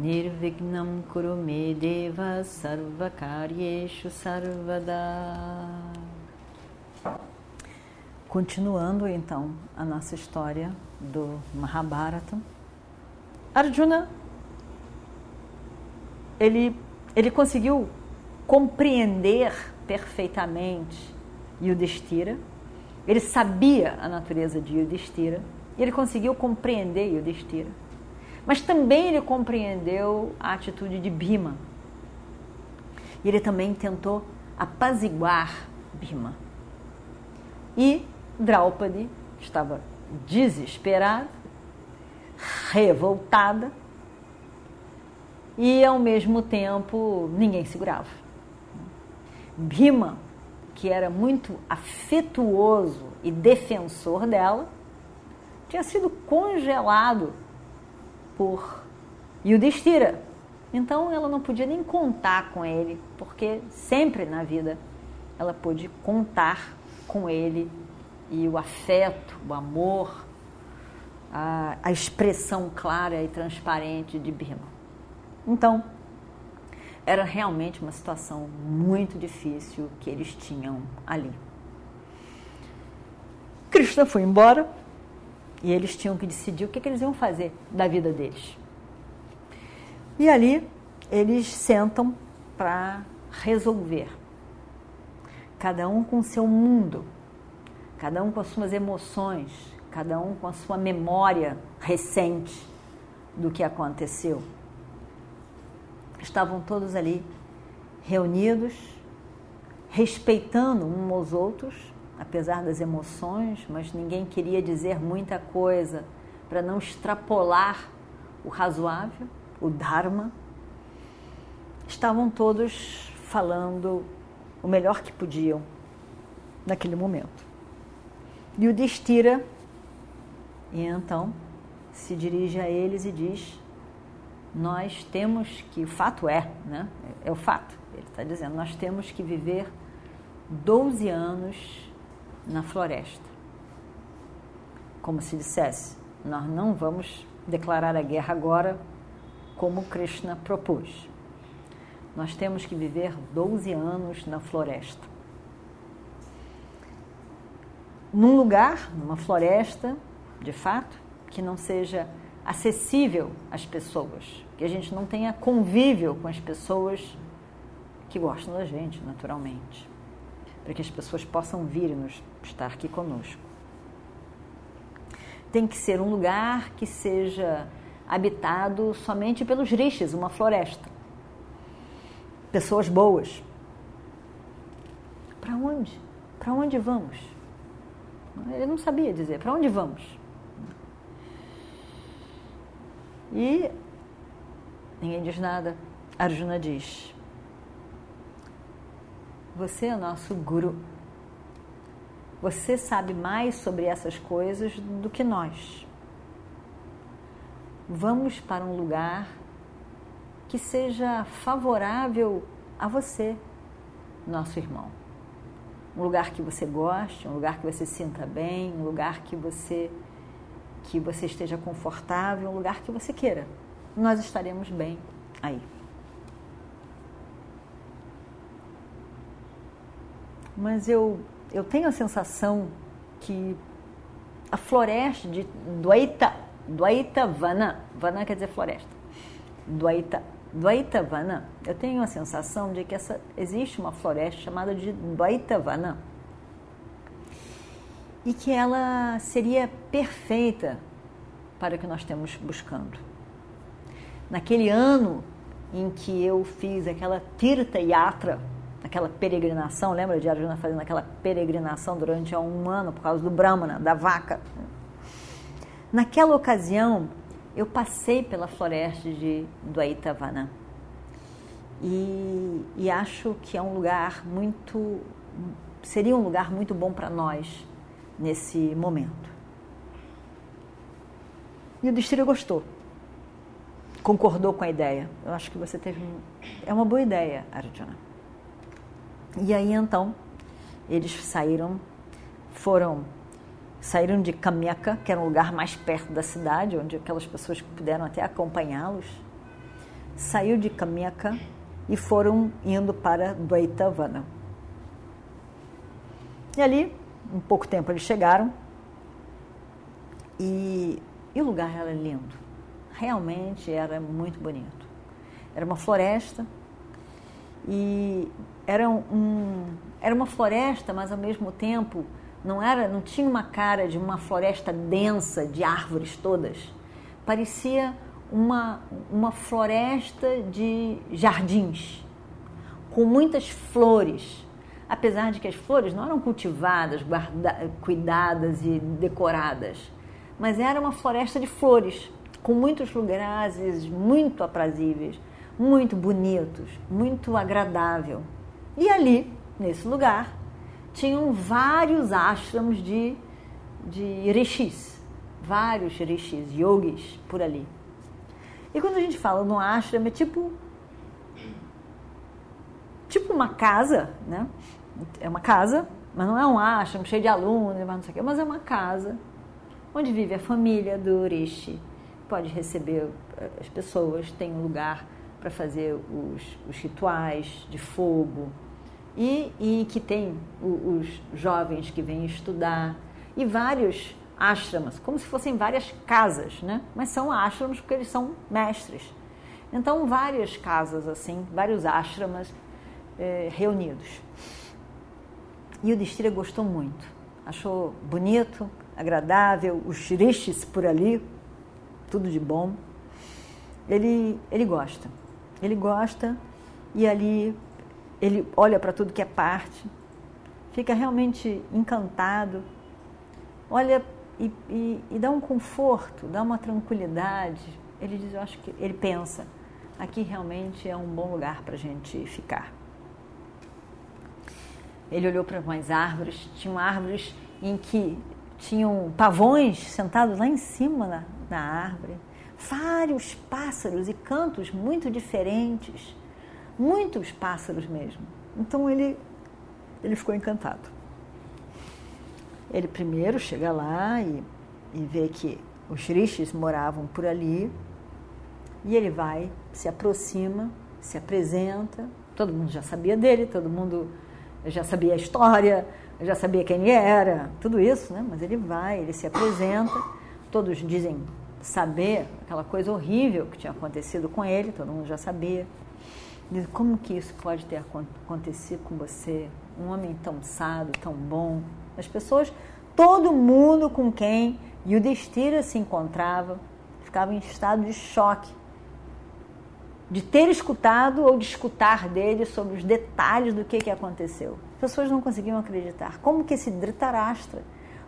Nirvignam Kurume Deva Sarvakaryeshu Sarvada. Continuando então a nossa história do Mahabharata, Arjuna ele, ele conseguiu compreender perfeitamente Yudhishthira, ele sabia a natureza de Yudhishthira, e ele conseguiu compreender Yudhishthira, mas também ele compreendeu a atitude de Bhima, e ele também tentou apaziguar Bhima. E Draupadi estava desesperada, revoltada e ao mesmo tempo ninguém segurava. Bhima, que era muito afetuoso e defensor dela, tinha sido congelado por Yudhishthira. Então ela não podia nem contar com ele, porque sempre na vida ela pôde contar com ele e o afeto, o amor, a, a expressão clara e transparente de Bhima. Então, era realmente uma situação muito difícil que eles tinham ali. Krishna foi embora e eles tinham que decidir o que, que eles iam fazer da vida deles. E ali eles sentam para resolver. Cada um com o seu mundo, cada um com as suas emoções, cada um com a sua memória recente do que aconteceu. Estavam todos ali reunidos, respeitando uns aos outros, apesar das emoções, mas ninguém queria dizer muita coisa para não extrapolar o razoável, o Dharma. Estavam todos falando o melhor que podiam naquele momento. E o Destira, e então se dirige a eles e diz: Nós temos que, o fato é, né? É o fato, ele está dizendo, nós temos que viver 12 anos na floresta. Como se dissesse, nós não vamos declarar a guerra agora, como Krishna propôs. Nós temos que viver 12 anos na floresta num lugar, numa floresta, de fato, que não seja acessível às pessoas, que a gente não tenha convívio com as pessoas que gostam da gente, naturalmente, para que as pessoas possam vir e nos, estar aqui conosco. Tem que ser um lugar que seja habitado somente pelos rishis, uma floresta. Pessoas boas. Para onde? Para onde vamos? Ele não sabia dizer para onde vamos. E ninguém diz nada. Arjuna diz: Você é nosso guru. Você sabe mais sobre essas coisas do que nós. Vamos para um lugar que seja favorável a você, nosso irmão um lugar que você goste, um lugar que você sinta bem, um lugar que você que você esteja confortável, um lugar que você queira. Nós estaremos bem aí. Mas eu eu tenho a sensação que a floresta de Dwaita, Dwaita Vana, Vana quer dizer floresta. Dwaita Dvaitavana, eu tenho a sensação de que essa, existe uma floresta chamada de Dvaitavana e que ela seria perfeita para o que nós estamos buscando. Naquele ano em que eu fiz aquela Tirta Yatra, aquela peregrinação, lembra de Arjuna fazendo aquela peregrinação durante um ano por causa do Brahmana, da vaca? Naquela ocasião, eu passei pela floresta de Dwaitavana. e, e acho que é um lugar muito. seria um lugar muito bom para nós nesse momento. E o Destira gostou, concordou com a ideia. Eu acho que você teve. É uma boa ideia, Arjuna. E aí então, eles saíram, foram saíram de Kamyaka, que era um lugar mais perto da cidade, onde aquelas pessoas puderam até acompanhá-los. Saiu de Kamyaka e foram indo para Dvaitavana. E ali, em pouco tempo, eles chegaram e, e o lugar era lindo. Realmente era muito bonito. Era uma floresta e era, um, era uma floresta, mas ao mesmo tempo não era, não tinha uma cara de uma floresta densa de árvores todas. Parecia uma, uma floresta de jardins, com muitas flores. Apesar de que as flores não eram cultivadas, guarda, cuidadas e decoradas, mas era uma floresta de flores, com muitos lugares muito aprazíveis, muito bonitos, muito agradável. E ali, nesse lugar, tinham vários ashrams de, de rishis, vários rishis, yogis por ali. E quando a gente fala no ashram, é tipo tipo uma casa, né? É uma casa, mas não é um ashram cheio de alunos, não sei o quê, mas é uma casa onde vive a família do rishi. Pode receber eh, as pessoas, tem um lugar para fazer os, os rituais de fogo, e, e que tem os jovens que vêm estudar e vários ashramas, como se fossem várias casas, né? Mas são ashramas porque eles são mestres. Então, várias casas assim, vários ashramas eh, reunidos. E o Distira gostou muito, achou bonito, agradável, os rishis por ali, tudo de bom. Ele, ele gosta, ele gosta e ali ele olha para tudo que é parte, fica realmente encantado, olha e, e, e, dá um conforto, dá uma tranquilidade. Ele diz, eu acho que ele pensa, aqui realmente é um bom lugar para a gente ficar. Ele olhou para umas árvores, tinham árvores em que tinham pavões sentados lá em cima na, na árvore, vários pássaros e cantos muito diferentes muitos pássaros mesmo. Então ele, ele ficou encantado. Ele primeiro chega lá e, e vê que os rishis moravam por ali, e ele vai, se aproxima, se apresenta, todo mundo já sabia dele, todo mundo já sabia a história, já sabia quem ele era, tudo isso, né? Mas ele vai, ele se apresenta, todos dizem saber aquela coisa horrível que tinha acontecido com ele, todo mundo já sabia. Diz, como que isso pode ter acontecido com você? Um homem tão sábio, tão bom. As pessoas, todo mundo com quem Yudhishthira se encontrava, ficava em estado de choque de ter escutado ou de escutar dele sobre os detalhes do que, que aconteceu. As pessoas não conseguiam acreditar. Como que esse Dhritarashtra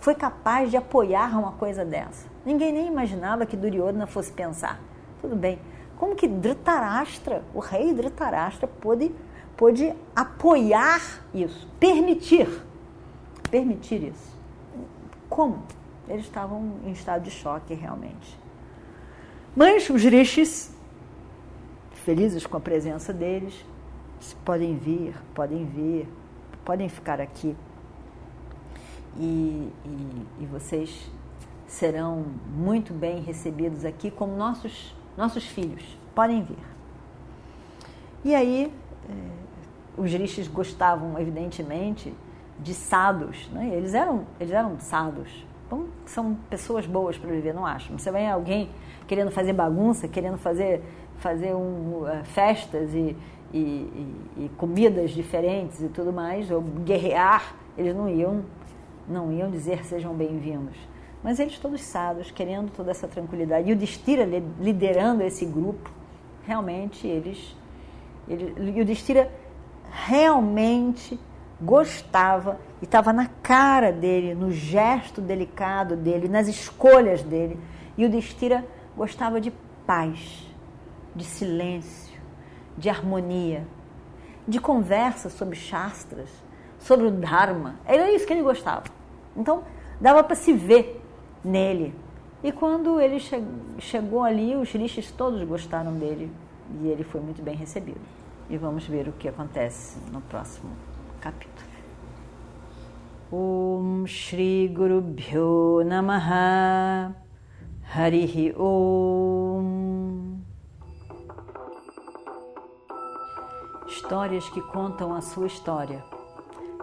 foi capaz de apoiar uma coisa dessa? Ninguém nem imaginava que Duryodhana fosse pensar. Tudo bem, como que Dhritarashtra, o rei Dhritarashtra, pôde, pôde apoiar isso, permitir, permitir isso. Como? Eles estavam em estado de choque realmente. Mas os rishis, felizes com a presença deles, podem vir, podem vir, podem ficar aqui. E, e, e vocês serão muito bem recebidos aqui como nossos nossos filhos, podem vir. E aí, eh, os rishis gostavam, evidentemente, de sados, né? eles, eram, eles eram sados. Então, são pessoas boas para viver, não acham? Você vem alguém querendo fazer bagunça, querendo fazer, fazer um, uh, festas e, e, e, e, comidas diferentes e tudo mais, ou guerrear, eles não iam, não iam dizer sejam bem-vindos. Mas eles todos sábios, querendo toda essa tranquilidade. E o Destira liderando esse grupo, realmente eles. Ele, e o Destira realmente gostava e estava na cara dele, no gesto delicado dele, nas escolhas dele. E o Destira gostava de paz, de silêncio, de harmonia, de conversa sobre Shastras, sobre o Dharma. Era isso que ele gostava. Então, dava para se ver nele. E quando ele che chegou ali, os rishis todos gostaram dele e ele foi muito bem recebido. E vamos ver o que acontece no próximo capítulo. Om Shri Guru Bhyo Namaha Harihi Om Histórias que contam a sua história,